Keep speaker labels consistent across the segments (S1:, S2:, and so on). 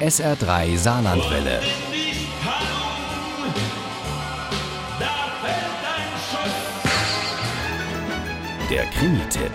S1: SR3 Saarlandwelle. Der Krimi-Tipp.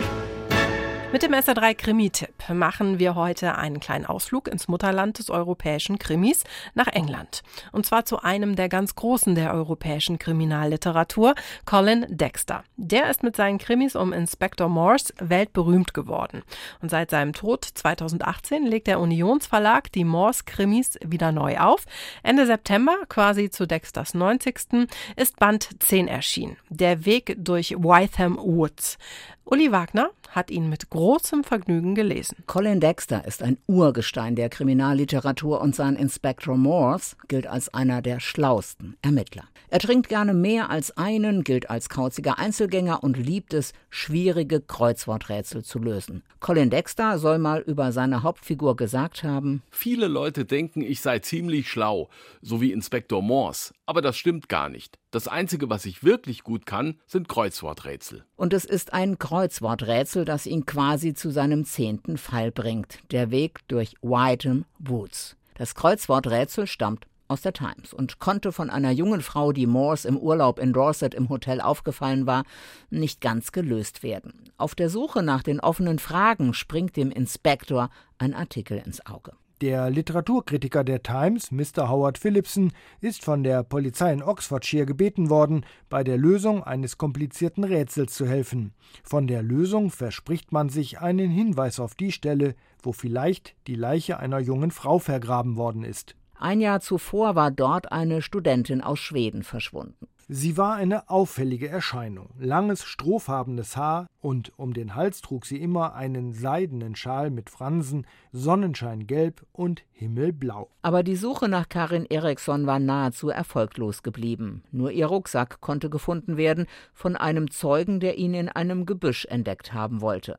S2: Mit dem SR3 Krimi-Tipp machen wir heute einen kleinen Ausflug ins Mutterland des europäischen Krimis nach England. Und zwar zu einem der ganz Großen der europäischen Kriminalliteratur, Colin Dexter. Der ist mit seinen Krimis um Inspector Morse weltberühmt geworden. Und seit seinem Tod 2018 legt der Unionsverlag die Morse-Krimis wieder neu auf. Ende September, quasi zu Dexters 90. ist Band 10 erschienen. Der Weg durch Wytham Woods. Uli Wagner hat ihn mit großem Vergnügen gelesen.
S3: Colin Dexter ist ein Urgestein der Kriminalliteratur und sein Inspector Morse gilt als einer der schlausten Ermittler. Er trinkt gerne mehr als einen, gilt als kauziger Einzelgänger und liebt es, schwierige Kreuzworträtsel zu lösen. Colin Dexter soll mal über seine Hauptfigur gesagt haben:
S4: Viele Leute denken, ich sei ziemlich schlau, so wie Inspektor Morse. Aber das stimmt gar nicht. Das Einzige, was ich wirklich gut kann, sind Kreuzworträtsel.
S3: Und es ist ein Kreuzworträtsel, das ihn quasi zu seinem zehnten Fall bringt. Der Weg durch Wytham Woods. Das Kreuzworträtsel stammt aus der Times und konnte von einer jungen Frau, die Morse im Urlaub in Dorset im Hotel aufgefallen war, nicht ganz gelöst werden. Auf der Suche nach den offenen Fragen springt dem Inspektor ein Artikel ins Auge.
S5: Der Literaturkritiker der Times, Mr. Howard Phillipson, ist von der Polizei in Oxfordshire gebeten worden, bei der Lösung eines komplizierten Rätsels zu helfen. Von der Lösung verspricht man sich einen Hinweis auf die Stelle, wo vielleicht die Leiche einer jungen Frau vergraben worden ist.
S3: Ein Jahr zuvor war dort eine Studentin aus Schweden verschwunden.
S5: Sie war eine auffällige Erscheinung. Langes, strohfarbenes Haar und um den Hals trug sie immer einen seidenen Schal mit Fransen, Sonnenscheingelb und Himmelblau.
S3: Aber die Suche nach Karin Eriksson war nahezu erfolglos geblieben. Nur ihr Rucksack konnte gefunden werden von einem Zeugen, der ihn in einem Gebüsch entdeckt haben wollte.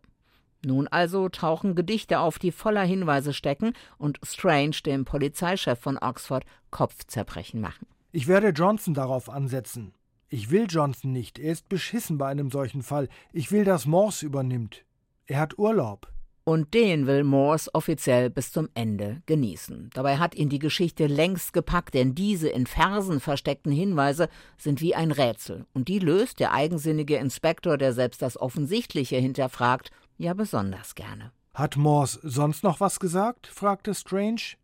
S3: Nun also tauchen Gedichte auf, die voller Hinweise stecken und Strange, dem Polizeichef von Oxford, Kopfzerbrechen machen.
S5: Ich werde Johnson darauf ansetzen. Ich will Johnson nicht. Er ist beschissen bei einem solchen Fall. Ich will, dass Morse übernimmt. Er hat Urlaub.
S3: Und den will Morse offiziell bis zum Ende genießen. Dabei hat ihn die Geschichte längst gepackt, denn diese in Versen versteckten Hinweise sind wie ein Rätsel. Und die löst der eigensinnige Inspektor, der selbst das Offensichtliche hinterfragt, ja besonders gerne.
S5: Hat Morse sonst noch was gesagt? fragte Strange.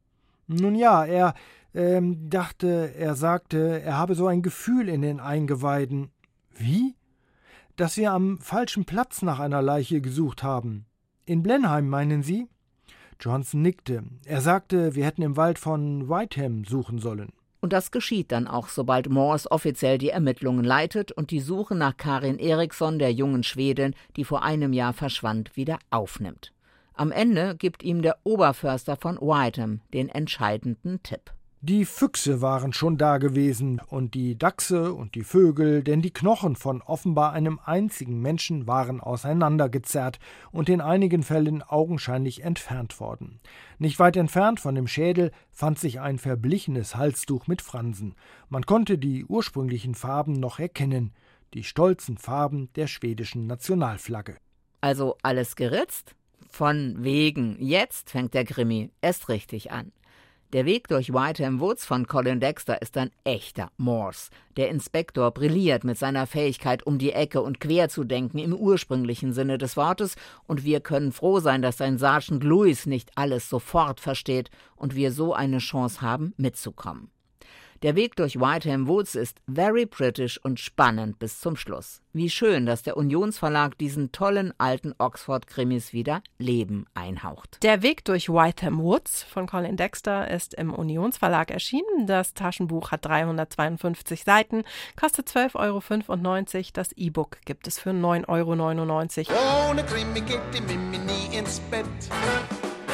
S5: Nun ja, er ähm, dachte, er sagte, er habe so ein Gefühl in den Eingeweiden. Wie? Dass wir am falschen Platz nach einer Leiche gesucht haben. In Blenheim, meinen Sie? Johnson nickte. Er sagte, wir hätten im Wald von Whiteham suchen sollen.
S3: Und das geschieht dann auch, sobald Morse offiziell die Ermittlungen leitet und die Suche nach Karin Eriksson, der jungen Schwedin, die vor einem Jahr verschwand, wieder aufnimmt. Am Ende gibt ihm der Oberförster von Whiteham den entscheidenden Tipp.
S5: Die Füchse waren schon da gewesen und die Dachse und die Vögel, denn die Knochen von offenbar einem einzigen Menschen waren auseinandergezerrt und in einigen Fällen augenscheinlich entfernt worden. Nicht weit entfernt von dem Schädel fand sich ein verblichenes Halstuch mit Fransen. Man konnte die ursprünglichen Farben noch erkennen, die stolzen Farben der schwedischen Nationalflagge.
S3: Also alles geritzt? Von wegen. Jetzt fängt der Krimi erst richtig an. Der Weg durch Whiteham Woods von Colin Dexter ist ein echter Morse. Der Inspektor brilliert mit seiner Fähigkeit, um die Ecke und quer zu denken im ursprünglichen Sinne des Wortes, und wir können froh sein, dass sein Sergeant Louis nicht alles sofort versteht und wir so eine Chance haben, mitzukommen. Der Weg durch Whiteham Woods ist very British und spannend bis zum Schluss. Wie schön, dass der Unionsverlag diesen tollen alten Oxford-Krimis wieder Leben einhaucht.
S2: Der Weg durch Whiteham Woods von Colin Dexter ist im Unionsverlag erschienen. Das Taschenbuch hat 352 Seiten, kostet 12,95 Euro. Das E-Book gibt es für 9,99 Euro. Ohne Krimi geht die Mimi nie ins
S1: Bett.